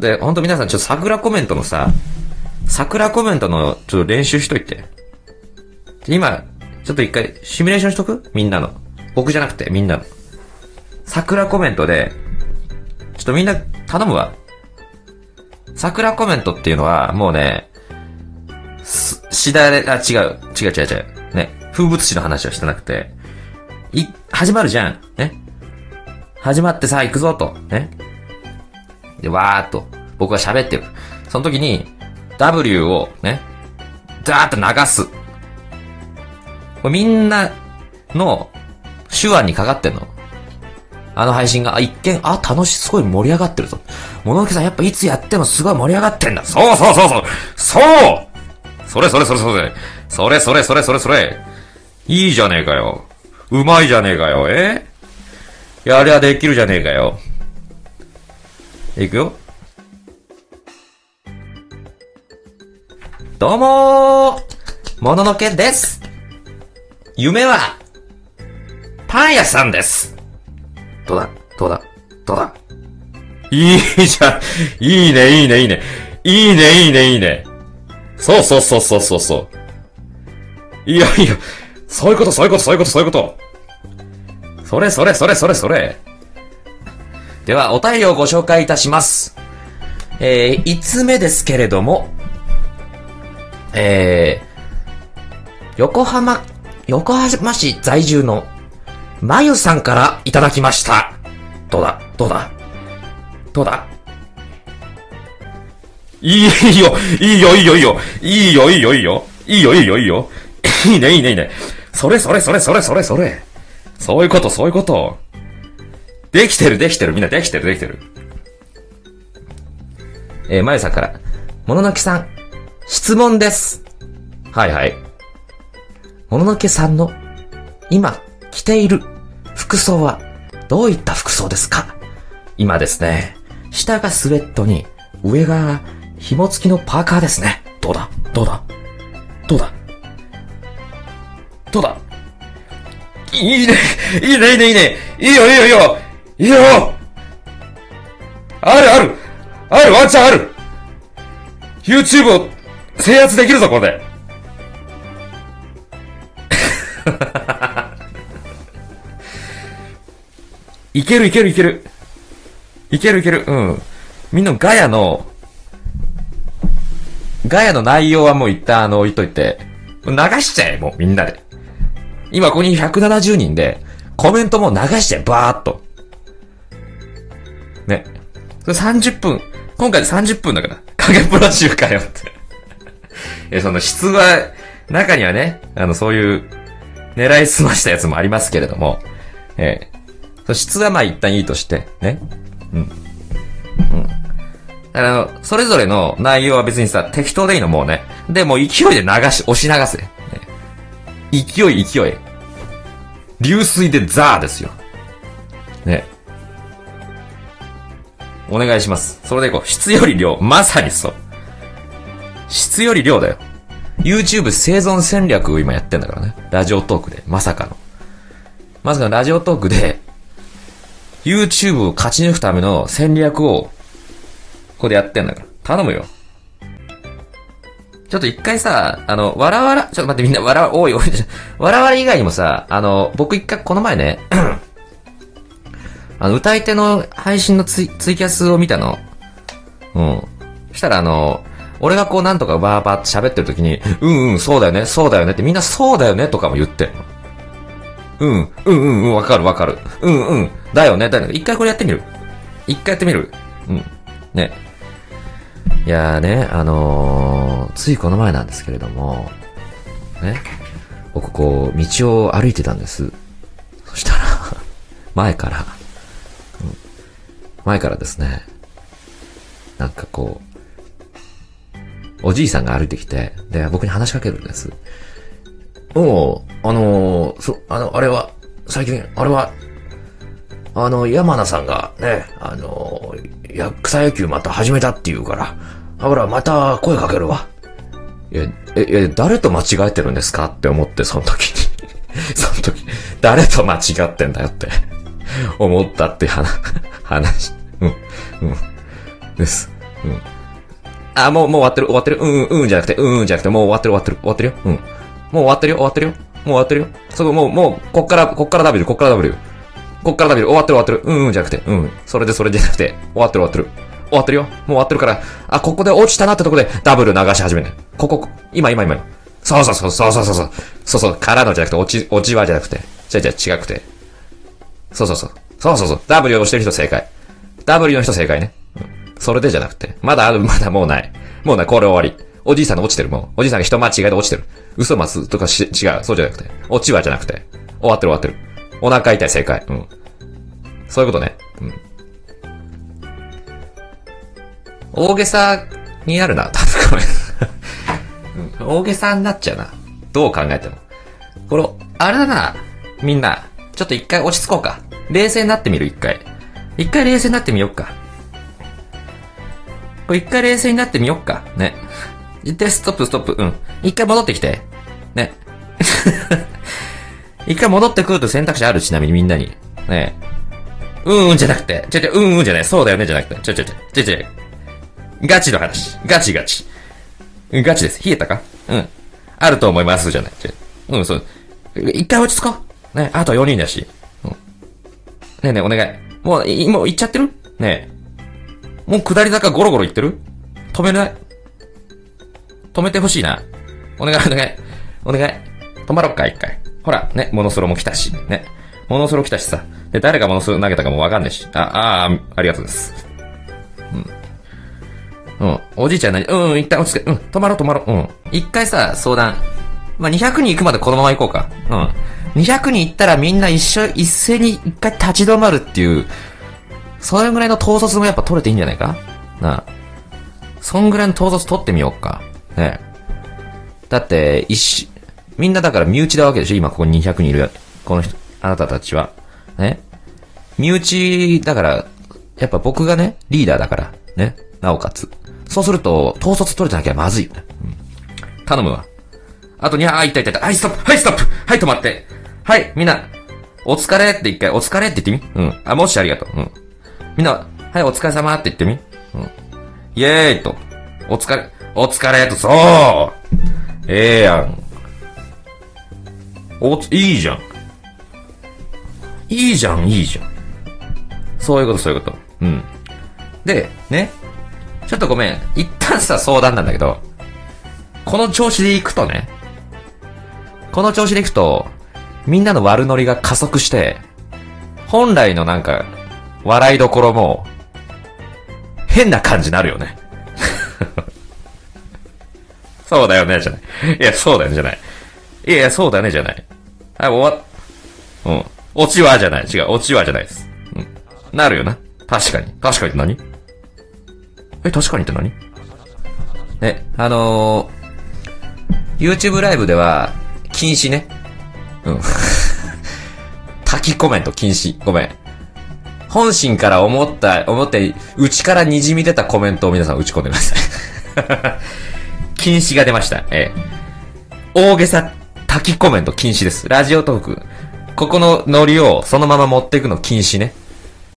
で、ほんと皆さんちょっと桜コメントのさ、桜コメントのちょっと練習しといて。今、ちょっと一回シミュレーションしとく？みんなの。僕じゃなくてみんなの。桜コメントで、ちょっとみんな頼むわ。桜コメントっていうのは、もうね、す、しだれ、あ、違う、違う違う違う。ね、風物詩の話はしてなくて、い、始まるじゃん。ね。始まってさ行くぞと。ね。で、わーっと、僕は喋ってる。その時に、W をね、ダーッと流す。これみんなの手腕にかかってんの。あの配信が、あ、一見、あ、楽しい、すごい盛り上がってるぞ。物置さんやっぱいつやってもすごい盛り上がってんだ。そうそうそうそうそうそれそれそれそれそれそれそれそれそれいいじゃねえかよ。うまいじゃねえかよ。え？やりゃできるじゃねえかよ。いくよ。どうもーもののけです夢は、パン屋さんですどうだ？どうだ？どうだ？いいじゃんいいね、いいね、いいね。いいね、いいね、いいね。そうそうそうそうそうそう。いやいや、そういうこと、そういうこと、そういうこと、そういうこと。それそれそれそれそれ。では、お便りをご紹介いたします。えー、5つ目ですけれども、えー、横浜、横浜市在住の、まゆさんからいただきました。どうだ？どうだ？どうだ？いいよ、いいよ、いいよ、いいよ、いいよ、いいよ、いいよ、いいよ、いいよ、いいよ、いいね、いいね、いいね。それ、それ、それ、それ、それ、それ。そういうこと、そういうこと。できてる、できてる、みんなできてる、できてる。えー、まゆさんから、もののけさん、質問です。はいはい。もののけさんの、今、着ている服装は、どういった服装ですか？今ですね、下がスウェットに、上が紐付きのパーカーですね。どうだ？どうだ？どうだ？どうだ？いいね。いいねいいねいいね。いいよいいよいいよ。いいよあるあるあるワンチャンある !YouTube を制圧できるぞ、これで。いけるいけるいける。いけるいける。うん。みんなガヤの、ガヤの内容はもう一旦あの置いといて、流しちゃえ、もうみんなで。今ここに170人で、コメントも流しちゃえ、バーっと。ね。それ30分、今回で30分だから、影プロ集かよって。え、その質は、中にはね、あの、そういう、狙いすましたやつもありますけれども、ええその質はまあ一旦いいとして、ね。うん。うん。あの、それぞれの内容は別にさ、適当でいいの、もうね。で、もう勢いで流し、押し流せ。ね勢い、勢い。流水でザーですよ。ね。お願いします。それでいこう。質より量。まさにそう。質より量だよ。YouTube 生存戦略を今やってんだからね。ラジオトークで。まさかの。まさかのラジオトークで、YouTube を勝ち抜くための戦略を、ここでやってんだから。頼むよ。ちょっと一回さ、あの、わらわら、ちょっと待ってみんな、わら、おいおい、わらわら以外にもさ、あの、僕一回この前ね、あの、歌い手の配信のツイツイキャスを見たの。うん。そしたらあの、俺がこうなんとかバーバーって喋ってる時に、うんうん、そうだよね、そうだよねってみんなそうだよねとかも言ってんの。うん、うんうんうん、わかるわかる。うんうん、だよね、だよね。一回これやってみる一回やってみるうん。ね。いやーね、あのー、ついこの前なんですけれども、ね。僕こう、道を歩いてたんです。そしたら、前から、前からですね、なんかこう、おじいさんが歩いてきて、で、僕に話しかけるんです。おう、あのー、そ、あの、あれは、最近、あれは、あの、山名さんがね、あのー、や、草野球また始めたって言うから、ほら、また声かけるわ。いや、え、え、誰と間違えてるんですかって思って、その時に。その時、誰と間違ってんだよって、思ったって話、話。うん、うん。です。うん。あ、もう、もう終わってる、終わってる。うん、うん、うんじゃなくて、うん、うんじゃなくて、もう終わってる、終わってる、終わってるよ。うん。もう終わってるよ、終わってるよ。もう終わってるよ。そこ、もう、もう、こっから、こっから W、こっから W。こっから W、終わってる、終わってる。うん、うんじゃなくて、うん。それで、それじゃなくて、終わってる、終わってる。終わってるよ。もう終わってるから、あ、ここで落ちたなってとこで、ダブル流し始める。ここ、今、今、今、そうそうそう、そうそうそうそう。そうそう、からのじゃなくて、落ち、落ちはじゃなくて。じゃじゃ違くて。そうそうそう。そうそうそう。W を押してる人正解。W の人正解ね。うん。それでじゃなくて。まだある、まだもうない。もうない、これ終わり。おじいさんが落ちてる、もう。おじいさんが人間違いで落ちてる。嘘ますとかし、違う。そうじゃなくて。落ちはじゃなくて。終わってる終わってる。お腹痛い正解。うん。そういうことね。うん。大げさになるな、多分これ。うん大げさになっちゃうな。どう考えても。これ、あれだな。みんな、ちょっと一回落ち着こうか。冷静になってみる、一回。一回冷静になってみよっか。これ一回冷静になってみよっか。ね。で、ストップ、ストップ。うん。一回戻ってきて。ね。一回戻ってくると選択肢ある、ちなみにみんなに。ね。うんうんじゃなくて。ちょちょ、うんうんじゃない。そうだよねじゃなくて。ちょちょちょ、ちょちょ。ガチの話。ガチガチ。ガチです。冷えたか？うん。あると思います、じゃない。うん、そう。一回落ち着こう。ね、あと4人だし。ねえねえ、お願い。もう、いもう行っちゃってる？ねえ。もう下り坂ゴロゴロ行ってる？止めない？止めてほしいな。お願いお願い。お願い。止まろっか、一回。ほら、ね、モノスロも来たし。ね。モノスロ来たしさ。で、誰がモノスロ投げたかもわかんないし。あ、ああ、ありがとうです。うん。うん。おじいちゃん何？うん、一旦落ち着け。うん、止まろう止まろう。うん。一回さ、相談。まあ、200人行くまでこのまま行こうか。うん。200人行ったらみんな一緒、一斉に一回立ち止まるっていう、それぐらいの統率もやっぱ取れていいんじゃないか？なあ。そんぐらいの統率取ってみようか。ねだって、一し、みんなだから身内なわけでしょ？今ここに200人いる。この人、あなたたちは。ね身内だから、やっぱ僕がね、リーダーだから。ねなおかつ。そうすると、統率取れてなきゃまずいよね。うん。頼むわ。あとにゃー、いたいたいた。はい、ストップはい、ストップはい、止まってはい、みんな、お疲れって一回、お疲れって言ってみ？うん。あ、もしありがとう。うん。みんな、はい、お疲れ様って言ってみ？うん。イェーイと。お疲れ、お疲れと、そうええやん。おつ、いいじゃん。いいじゃん、いいじゃん。そういうこと、そういうこと。うん。で、ね。ちょっとごめん。一旦さ、相談なんだけど、この調子で行くとね、この調子で行くと、みんなの悪ノリが加速して、本来のなんか、笑いどころも、変な感じになるよね。そうだよね、じゃない。いや、そうだよね、じゃない。いや、そうだね、じゃない。はい、終わっ、うん。落ちはじゃない。違う、落ちはじゃないです。うん。なるよな。確かに。確かにって何？え、確かにって何？ね、あのー、YouTube ライブでは、禁止ね。うん。滝コメント禁止。ごめん。本心から思った、思って、内から滲み出たコメントを皆さん打ち込んでください。禁止が出ました。ええ。大げさ、滝コメント禁止です。ラジオトーク。ここのノリをそのまま持っていくの禁止ね。